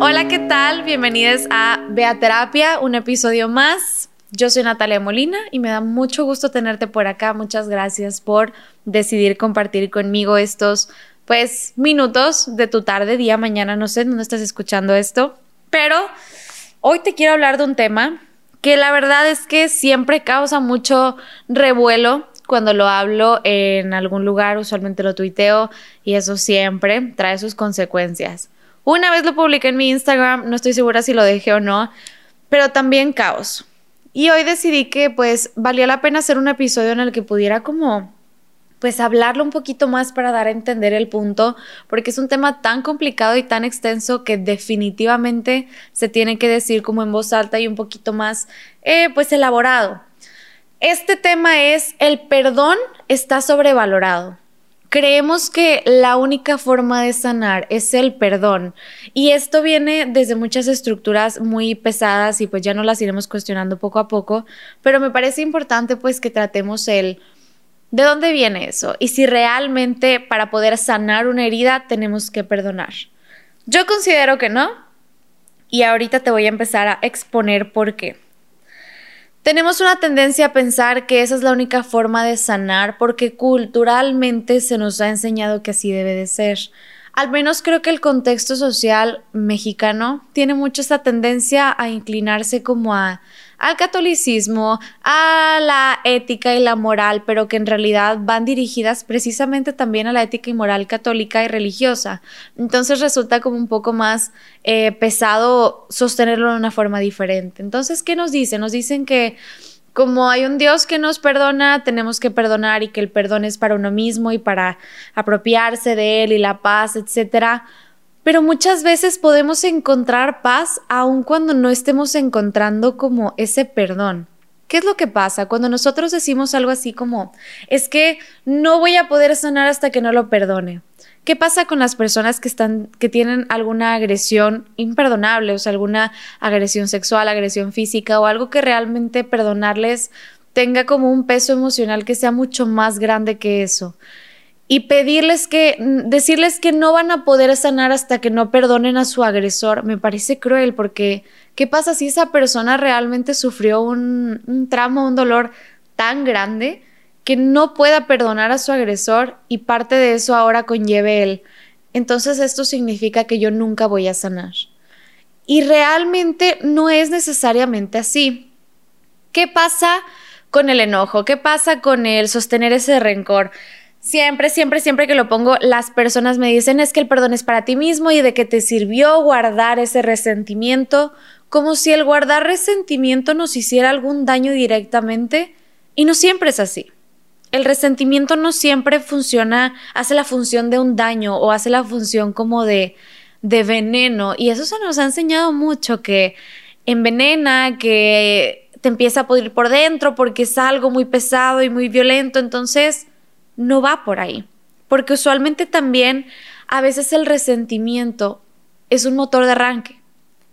Hola, ¿qué tal? Bienvenidos a Beaterapia, un episodio más. Yo soy Natalia Molina y me da mucho gusto tenerte por acá. Muchas gracias por decidir compartir conmigo estos, pues, minutos de tu tarde, día, mañana, no sé dónde estás escuchando esto. Pero hoy te quiero hablar de un tema que la verdad es que siempre causa mucho revuelo cuando lo hablo en algún lugar, usualmente lo tuiteo y eso siempre trae sus consecuencias. Una vez lo publiqué en mi Instagram, no estoy segura si lo dejé o no, pero también caos. Y hoy decidí que pues valía la pena hacer un episodio en el que pudiera como pues hablarlo un poquito más para dar a entender el punto, porque es un tema tan complicado y tan extenso que definitivamente se tiene que decir como en voz alta y un poquito más eh, pues elaborado. Este tema es el perdón está sobrevalorado. Creemos que la única forma de sanar es el perdón y esto viene desde muchas estructuras muy pesadas y pues ya no las iremos cuestionando poco a poco, pero me parece importante pues que tratemos el de dónde viene eso y si realmente para poder sanar una herida tenemos que perdonar. Yo considero que no y ahorita te voy a empezar a exponer por qué. Tenemos una tendencia a pensar que esa es la única forma de sanar porque culturalmente se nos ha enseñado que así debe de ser. Al menos creo que el contexto social mexicano tiene mucho esta tendencia a inclinarse como a al catolicismo, a la ética y la moral, pero que en realidad van dirigidas precisamente también a la ética y moral católica y religiosa. Entonces resulta como un poco más eh, pesado sostenerlo de una forma diferente. Entonces, ¿qué nos dicen? Nos dicen que como hay un Dios que nos perdona, tenemos que perdonar y que el perdón es para uno mismo y para apropiarse de él y la paz, etcétera. Pero muchas veces podemos encontrar paz aun cuando no estemos encontrando como ese perdón. ¿Qué es lo que pasa cuando nosotros decimos algo así como, es que no voy a poder sanar hasta que no lo perdone? ¿Qué pasa con las personas que están que tienen alguna agresión imperdonable, o sea, alguna agresión sexual, agresión física o algo que realmente perdonarles tenga como un peso emocional que sea mucho más grande que eso? Y pedirles que, decirles que no van a poder sanar hasta que no perdonen a su agresor, me parece cruel porque ¿qué pasa si esa persona realmente sufrió un, un trauma, un dolor tan grande que no pueda perdonar a su agresor y parte de eso ahora conlleve él? Entonces esto significa que yo nunca voy a sanar. Y realmente no es necesariamente así. ¿Qué pasa con el enojo? ¿Qué pasa con el sostener ese rencor? Siempre, siempre, siempre que lo pongo, las personas me dicen es que el perdón es para ti mismo y de que te sirvió guardar ese resentimiento, como si el guardar resentimiento nos hiciera algún daño directamente, y no siempre es así. El resentimiento no siempre funciona, hace la función de un daño o hace la función como de, de veneno, y eso se nos ha enseñado mucho, que envenena, que te empieza a pudrir por dentro porque es algo muy pesado y muy violento, entonces no va por ahí. Porque usualmente también a veces el resentimiento es un motor de arranque.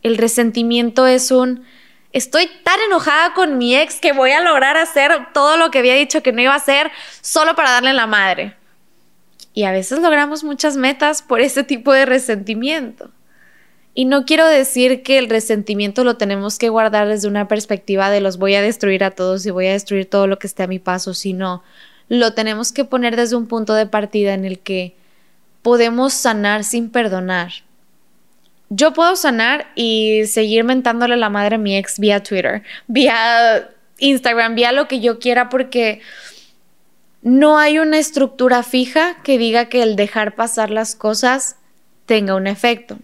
El resentimiento es un estoy tan enojada con mi ex que voy a lograr hacer todo lo que había dicho que no iba a hacer solo para darle la madre. Y a veces logramos muchas metas por ese tipo de resentimiento. Y no quiero decir que el resentimiento lo tenemos que guardar desde una perspectiva de los voy a destruir a todos y voy a destruir todo lo que esté a mi paso, sino lo tenemos que poner desde un punto de partida en el que podemos sanar sin perdonar. Yo puedo sanar y seguir mentándole la madre a mi ex vía Twitter, vía Instagram, vía lo que yo quiera porque no hay una estructura fija que diga que el dejar pasar las cosas tenga un efecto.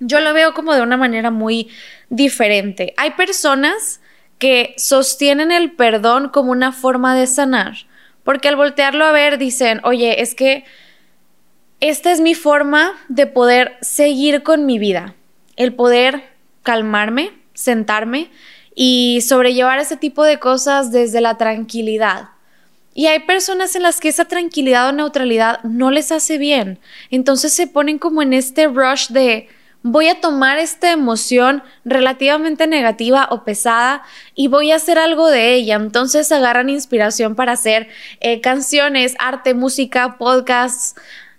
Yo lo veo como de una manera muy diferente. Hay personas que sostienen el perdón como una forma de sanar porque al voltearlo a ver dicen, oye, es que esta es mi forma de poder seguir con mi vida, el poder calmarme, sentarme y sobrellevar ese tipo de cosas desde la tranquilidad. Y hay personas en las que esa tranquilidad o neutralidad no les hace bien. Entonces se ponen como en este rush de voy a tomar esta emoción relativamente negativa o pesada y voy a hacer algo de ella. Entonces agarran inspiración para hacer eh, canciones, arte, música, podcasts.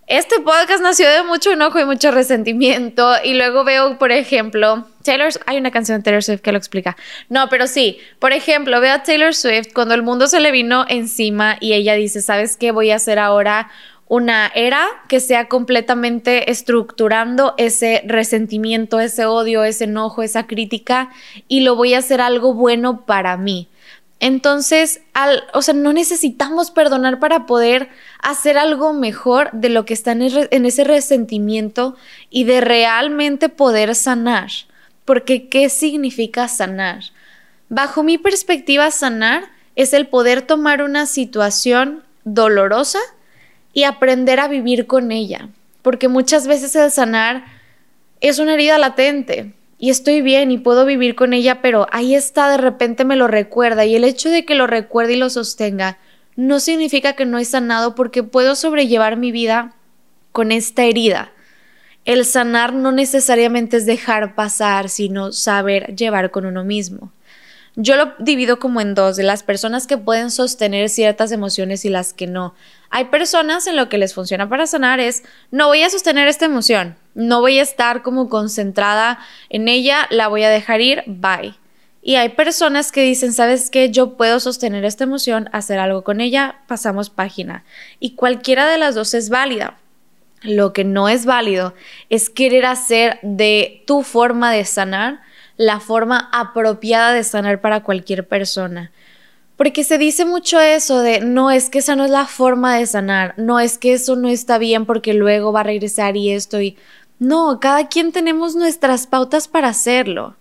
Este podcast nació de mucho enojo y mucho resentimiento y luego veo, por ejemplo, Taylor, hay una canción de Taylor Swift que lo explica. No, pero sí, por ejemplo, veo a Taylor Swift cuando el mundo se le vino encima y ella dice, ¿sabes qué voy a hacer ahora? Una era que sea completamente estructurando ese resentimiento, ese odio, ese enojo, esa crítica y lo voy a hacer algo bueno para mí. Entonces, o sea, no necesitamos perdonar para poder hacer algo mejor de lo que está en, en ese resentimiento y de realmente poder sanar. Porque, ¿qué significa sanar? Bajo mi perspectiva, sanar es el poder tomar una situación dolorosa y aprender a vivir con ella, porque muchas veces el sanar es una herida latente y estoy bien y puedo vivir con ella, pero ahí está, de repente me lo recuerda y el hecho de que lo recuerde y lo sostenga no significa que no he sanado porque puedo sobrellevar mi vida con esta herida. El sanar no necesariamente es dejar pasar, sino saber llevar con uno mismo. Yo lo divido como en dos, de las personas que pueden sostener ciertas emociones y las que no. Hay personas en lo que les funciona para sanar es, no voy a sostener esta emoción, no voy a estar como concentrada en ella, la voy a dejar ir, bye. Y hay personas que dicen, ¿sabes qué? Yo puedo sostener esta emoción, hacer algo con ella, pasamos página. Y cualquiera de las dos es válida. Lo que no es válido es querer hacer de tu forma de sanar la forma apropiada de sanar para cualquier persona. Porque se dice mucho eso de, no es que esa no es la forma de sanar, no es que eso no está bien porque luego va a regresar y esto y... No, cada quien tenemos nuestras pautas para hacerlo.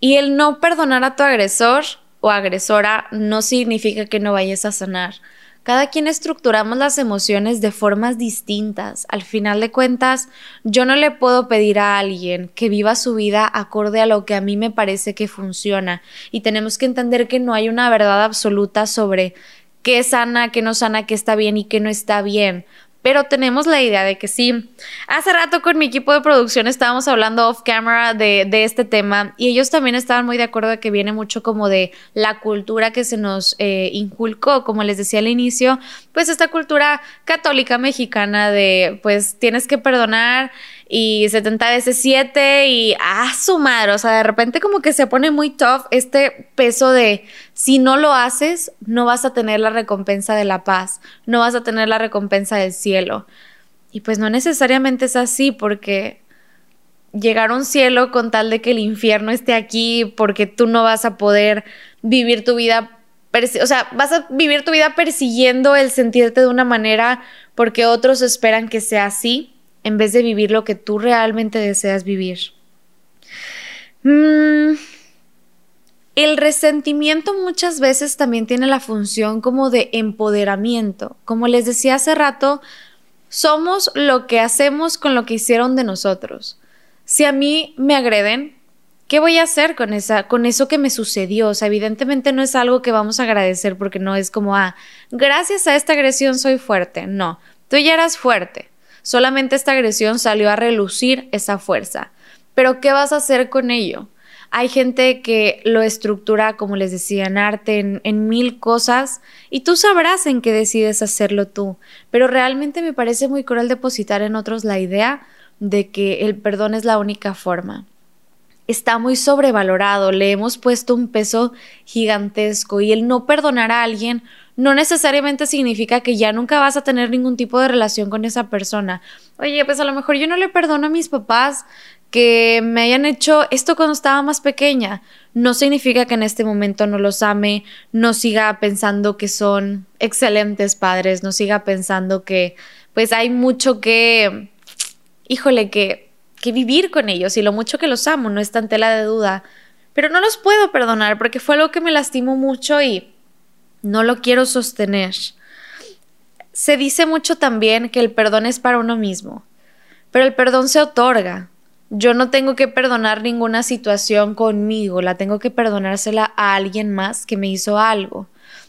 Y el no perdonar a tu agresor o agresora no significa que no vayas a sanar. Cada quien estructuramos las emociones de formas distintas. Al final de cuentas, yo no le puedo pedir a alguien que viva su vida acorde a lo que a mí me parece que funciona. Y tenemos que entender que no hay una verdad absoluta sobre qué sana, qué no sana, qué está bien y qué no está bien pero tenemos la idea de que sí. Hace rato con mi equipo de producción estábamos hablando off camera de, este tema y ellos también estaban muy de acuerdo de que viene mucho como de la cultura que se nos eh, inculcó, como les decía al inicio, pues esta cultura católica mexicana de pues tienes que perdonar y 70 veces 7 y a su madre, o sea, de repente como que se pone muy tough este peso de si no lo haces, no vas a tener la recompensa de la paz, no vas a tener la recompensa del cielo. Y pues no necesariamente es así porque llegar a un cielo con tal de que el infierno esté aquí porque tú no vas a poder vivir tu vida o sea, vas a vivir tu vida persiguiendo el sentirte de una manera porque otros esperan que sea así en vez de vivir lo que tú realmente deseas vivir. Mm, el resentimiento muchas veces también tiene la función como de empoderamiento. Como les decía hace rato, somos lo que hacemos con lo que hicieron de nosotros. Si a mí me agreden, ¿qué voy a hacer con, esa, con eso que me sucedió? O sea, evidentemente no es algo que vamos a agradecer porque no es como, ah, gracias a esta agresión soy fuerte. No, tú ya eras fuerte. Solamente esta agresión salió a relucir esa fuerza. Pero ¿qué vas a hacer con ello? Hay gente que lo estructura, como les decía, en arte, en, en, mil cosas, y tú sabrás en qué decides hacerlo tú. Pero realmente me parece muy cruel depositar en otros la idea de que el perdón es la única forma. Está muy sobrevalorado, le hemos puesto un peso gigantesco y el no perdonar a alguien no necesariamente significa que ya nunca vas a tener ningún tipo de relación con esa persona. Oye, pues a lo mejor yo no le perdono a mis papás que me hayan hecho esto cuando estaba más pequeña. No significa que en este momento no los ame, no siga pensando que son excelentes padres, no siga pensando que pues hay mucho que, híjole, que, que vivir con ellos y lo mucho que los amo, no está en tela de duda. Pero no los puedo perdonar porque fue algo que me lastimó mucho y no lo quiero sostener. Se dice mucho también que el perdón es para uno mismo, pero el perdón se otorga. Yo no tengo que perdonar ninguna situación conmigo, la tengo que perdonársela a alguien más que me hizo algo.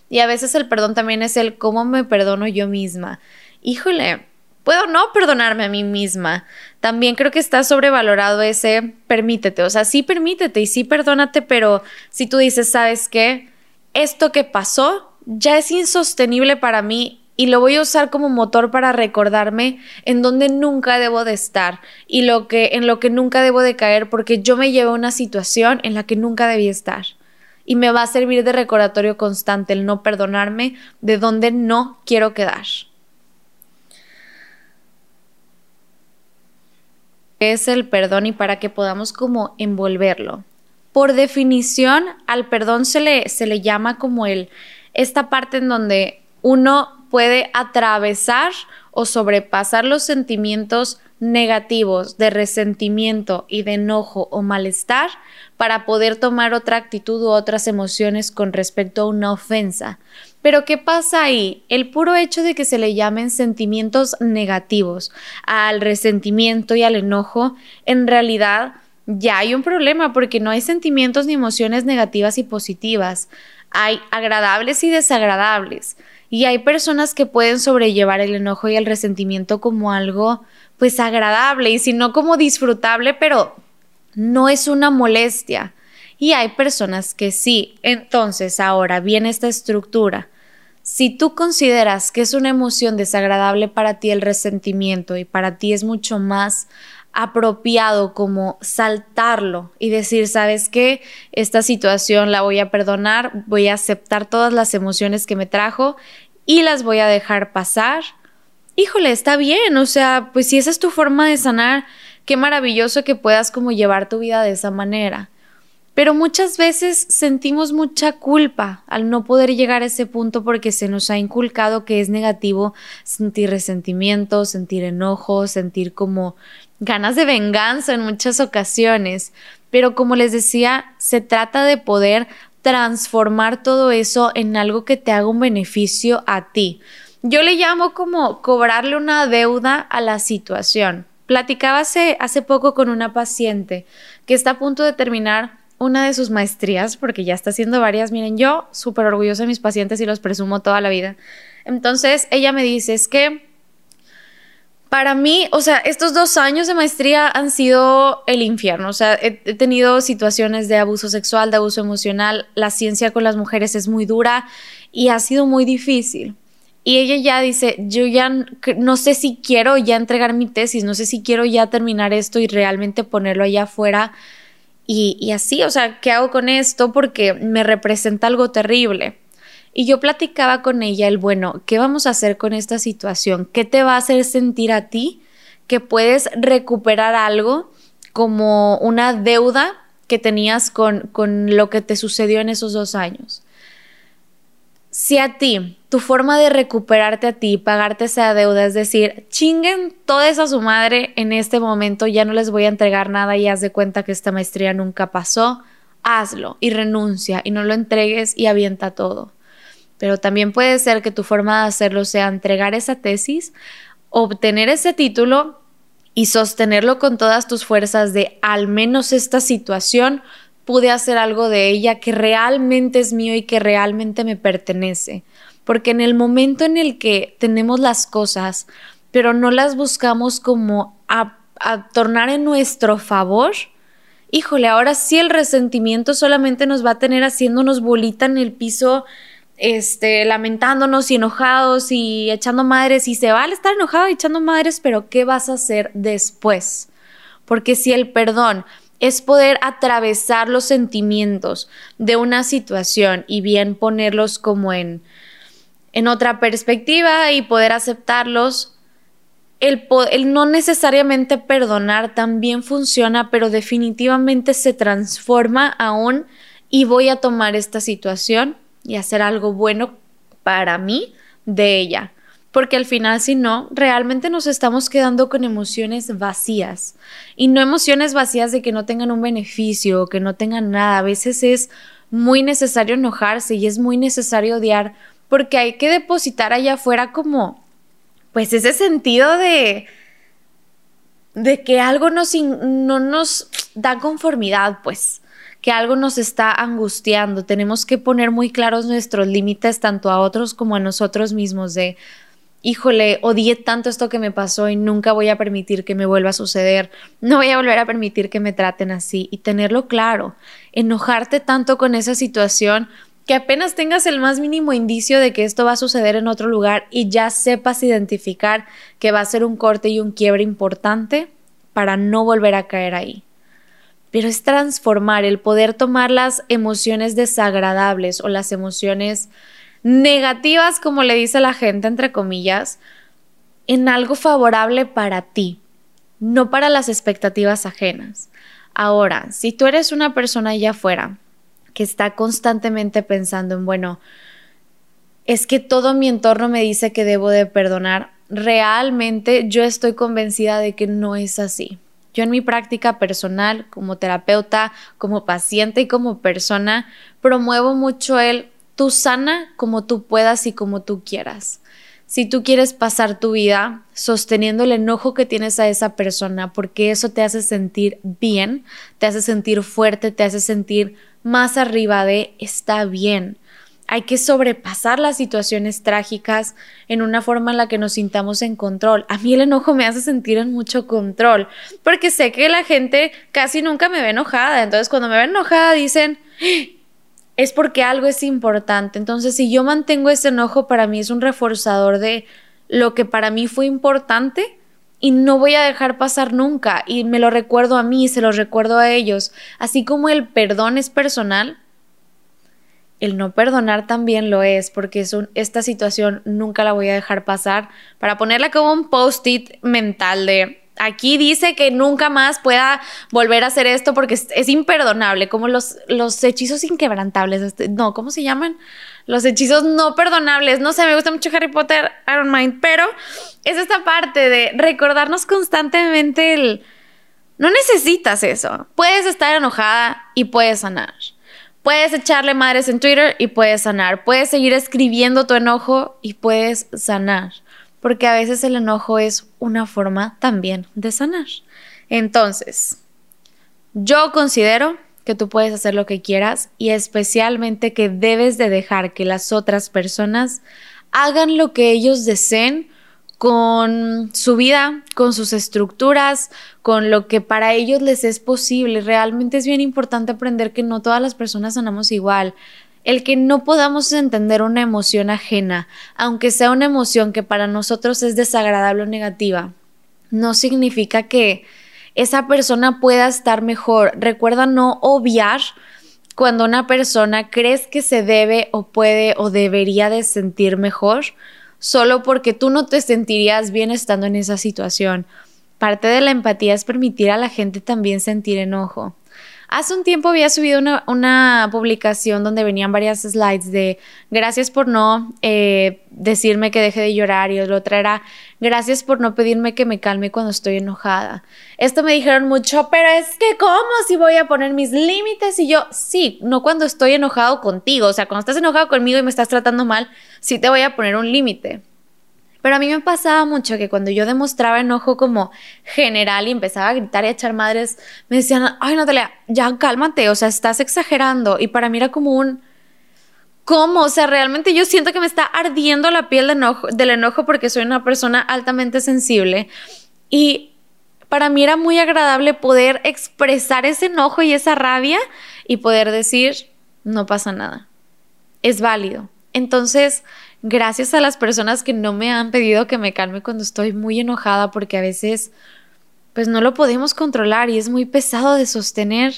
Y a veces el perdón también es el cómo me perdono yo misma. Híjole, puedo no perdonarme a mí misma. También creo que está sobrevalorado ese permítete, o sea, sí permítete y sí perdónate, pero si tú dices, ¿sabes qué? Esto que pasó ya es insostenible para mí y lo voy a usar como motor para recordarme en donde nunca debo de estar y lo que en lo que nunca debo de caer porque yo me llevo a una situación en la que nunca debí estar. Y me va a servir de recordatorio constante el no perdonarme de donde no quiero quedar. Es el perdón y para que podamos como envolverlo. Por definición, al perdón se le, se le llama como el, esta parte en donde uno puede atravesar o sobrepasar los sentimientos negativos de resentimiento y de enojo o malestar para poder tomar otra actitud u otras emociones con respecto a una ofensa. Pero ¿qué pasa ahí? El puro hecho de que se le llamen sentimientos negativos al resentimiento y al enojo, en realidad ya hay un problema porque no hay sentimientos ni emociones negativas y positivas. Hay agradables y desagradables. Y hay personas que pueden sobrellevar el enojo y el resentimiento como algo pues agradable y si no como disfrutable, pero no es una molestia. Y hay personas que sí. Entonces ahora viene esta estructura. Si tú consideras que es una emoción desagradable para ti el resentimiento y para ti es mucho más apropiado como saltarlo y decir, ¿sabes qué? Esta situación la voy a perdonar, voy a aceptar todas las emociones que me trajo y las voy a dejar pasar. Híjole, está bien, o sea, pues si esa es tu forma de sanar, qué maravilloso que puedas como llevar tu vida de esa manera. Pero muchas veces sentimos mucha culpa al no poder llegar a ese punto porque se nos ha inculcado que es negativo sentir resentimiento, sentir enojo, sentir como ganas de venganza en muchas ocasiones. Pero como les decía, se trata de poder transformar todo eso en algo que te haga un beneficio a ti. Yo le llamo como cobrarle una deuda a la situación. Platicaba hace, hace poco con una paciente que está a punto de terminar una de sus maestrías, porque ya está haciendo varias. Miren, yo súper orgullosa de mis pacientes y los presumo toda la vida. Entonces, ella me dice, es que para mí, o sea, estos dos años de maestría han sido el infierno. O sea, he, tenido situaciones de abuso sexual, de abuso emocional. La ciencia con las mujeres es muy dura y ha sido muy difícil. Y ella ya dice, yo ya no sé si quiero ya entregar mi tesis, no sé si quiero ya terminar esto y realmente ponerlo allá afuera. Y, así, o sea, ¿qué hago con esto? Porque me representa algo terrible. Y yo platicaba con ella el, bueno, ¿qué vamos a hacer con esta situación? ¿Qué te va a hacer sentir a ti que puedes recuperar algo como una deuda que tenías con, con lo que te sucedió en esos dos años? Si a ti, tu forma de recuperarte a ti, pagarte esa deuda, es decir, chinguen toda esa su madre en este momento, ya no les voy a entregar nada y haz de cuenta que esta maestría nunca pasó, hazlo y renuncia y no lo entregues y avienta todo. Pero también puede ser que tu forma de hacerlo sea entregar esa tesis, obtener ese título y sostenerlo con todas tus fuerzas de al menos esta situación pude hacer algo de ella que realmente es mío y que realmente me pertenece. Porque en el momento en el que tenemos las cosas, pero no las buscamos como a, a tornar en nuestro favor, híjole, ahora sí el resentimiento solamente nos va a tener haciéndonos bolita en el piso este, lamentándonos y enojados y echando madres y se vale estar enojado y echando madres, pero ¿qué vas a hacer después? Porque si el perdón es poder atravesar los sentimientos de una situación y bien ponerlos como en, en otra perspectiva y poder aceptarlos, el, el, no necesariamente perdonar también funciona, pero definitivamente se transforma aún y voy a tomar esta situación y hacer algo bueno para mí de ella. Porque al final, si no, realmente nos estamos quedando con emociones vacías. Y no emociones vacías de que no tengan un beneficio o que no tengan nada. A veces es muy necesario enojarse y es muy necesario odiar porque hay que depositar allá afuera como, pues ese sentido de, de que algo nos, no nos da conformidad, pues que algo nos está angustiando. Tenemos que poner muy claros nuestros límites tanto a otros como a nosotros mismos de híjole, odié tanto esto que me pasó y nunca voy a permitir que me vuelva a suceder, no voy a volver a permitir que me traten así y tenerlo claro, enojarte tanto con esa situación que apenas tengas el más mínimo indicio de que esto va a suceder en otro lugar y ya sepas identificar que va a ser un corte y un quiebre importante para no volver a caer ahí. Pero es transformar, el poder tomar las emociones desagradables o las emociones negativas, como le dice la gente, entre comillas, en algo favorable para ti, no para las expectativas ajenas. Ahora, si tú eres una persona allá afuera que está constantemente pensando en, bueno, es que todo mi entorno me dice que debo de perdonar, realmente yo estoy convencida de que no es así. Yo en mi práctica personal, como terapeuta, como paciente y como persona, promuevo mucho el sana como tú puedas y como tú quieras. Si tú quieres pasar tu vida sosteniendo el enojo que tienes a esa persona, porque eso te hace sentir bien, te hace sentir fuerte, te hace sentir más arriba de está bien. Hay que sobrepasar las situaciones trágicas en una forma en la que nos sintamos en control. A mí el enojo me hace sentir en mucho control, porque sé que la gente casi nunca me ve enojada. Entonces cuando me ven enojada dicen, es porque algo es importante. Entonces, si yo mantengo ese enojo, para mí es un reforzador de lo que para mí fue importante y no voy a dejar pasar nunca. Y me lo recuerdo a mí, se lo recuerdo a ellos. Así como el perdón es personal, el no perdonar también lo es, porque es esta situación nunca la voy a dejar pasar. Para ponerla como un post-it mental de aquí dice que nunca más pueda volver a hacer esto porque es, imperdonable, como los, los hechizos inquebrantables, este, no, ¿cómo se llaman? Los hechizos no perdonables, no sé, me gusta mucho Harry Potter, I don't mind, pero es esta parte de recordarnos constantemente el... No necesitas eso, puedes estar enojada y puedes sanar. Puedes echarle madres en Twitter y puedes sanar. Puedes seguir escribiendo tu enojo y puedes sanar porque a veces el enojo es una forma también de sanar. Entonces, yo considero que tú puedes hacer lo que quieras y especialmente que debes de dejar que las otras personas hagan lo que ellos deseen con su vida, con sus estructuras, con lo que para ellos les es posible. Realmente es bien importante aprender que no todas las personas sanamos igual. El que no podamos entender una emoción ajena, aunque sea una emoción que para nosotros es desagradable o negativa, no significa que esa persona pueda estar mejor. Recuerda no obviar cuando una persona crees que se debe o puede o debería de sentir mejor solo porque tú no te sentirías bien estando en esa situación. Parte de la empatía es permitir a la gente también sentir enojo. Hace un tiempo había subido una, publicación donde venían varias slides de gracias por no eh, decirme que deje de llorar y la otra era gracias por no pedirme que me calme cuando estoy enojada. Esto me dijeron mucho, pero es que ¿cómo si voy a poner mis límites? Y yo, sí, no cuando estoy enojado contigo, o sea, cuando estás enojado conmigo y me estás tratando mal, sí te voy a poner un límite. Pero a mí me pasaba mucho que cuando yo demostraba enojo como general y empezaba a gritar y a echar madres, me decían, ay Natalia, ya cálmate, o sea, estás exagerando. Y para mí era como un, ¿cómo? O sea, realmente yo siento que me está ardiendo la piel enojo, del enojo porque soy una persona altamente sensible. Y para mí era muy agradable poder expresar ese enojo y esa rabia y poder decir, no pasa nada. Es válido. Entonces, gracias a las personas que no me han pedido que me calme cuando estoy muy enojada porque a veces pues no lo podemos controlar y es muy pesado de sostener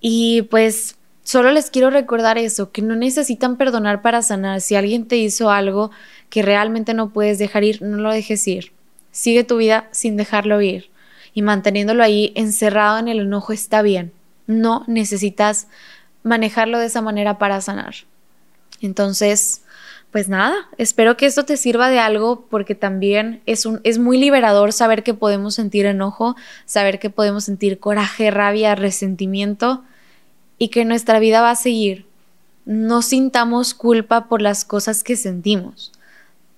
y pues solo les quiero recordar eso, que no necesitan perdonar para sanar. Si alguien te hizo algo que realmente no puedes dejar ir, no lo dejes ir. Sigue tu vida sin dejarlo ir y manteniéndolo ahí encerrado en el enojo está bien. No necesitas manejarlo de esa manera para sanar. Entonces, pues nada, espero que esto te sirva de algo porque también es, un, es muy liberador saber que podemos sentir enojo, saber que podemos sentir coraje, rabia, resentimiento y que nuestra vida va a seguir. No sintamos culpa por las cosas que sentimos.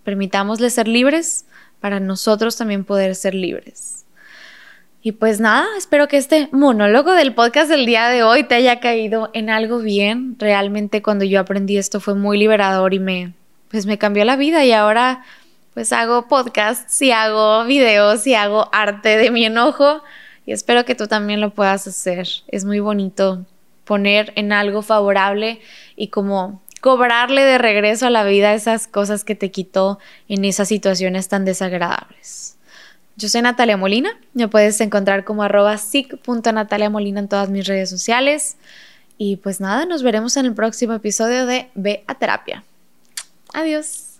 Permitámosle ser libres para nosotros también poder ser libres. Y pues nada, espero que este monólogo del podcast del día de hoy te haya caído en algo bien. Realmente cuando yo aprendí esto fue muy liberador y me, pues me cambió la vida y ahora pues hago podcasts y hago videos y hago arte de mi enojo y espero que tú también lo puedas hacer. Es muy bonito poner en algo favorable y como cobrarle de regreso a la vida esas cosas que te quitó en esas situaciones tan desagradables. Yo soy Natalia Molina, me puedes encontrar como arroba Molina en todas mis redes sociales. Y pues nada, nos veremos en el próximo episodio de Ve a Terapia. Adiós.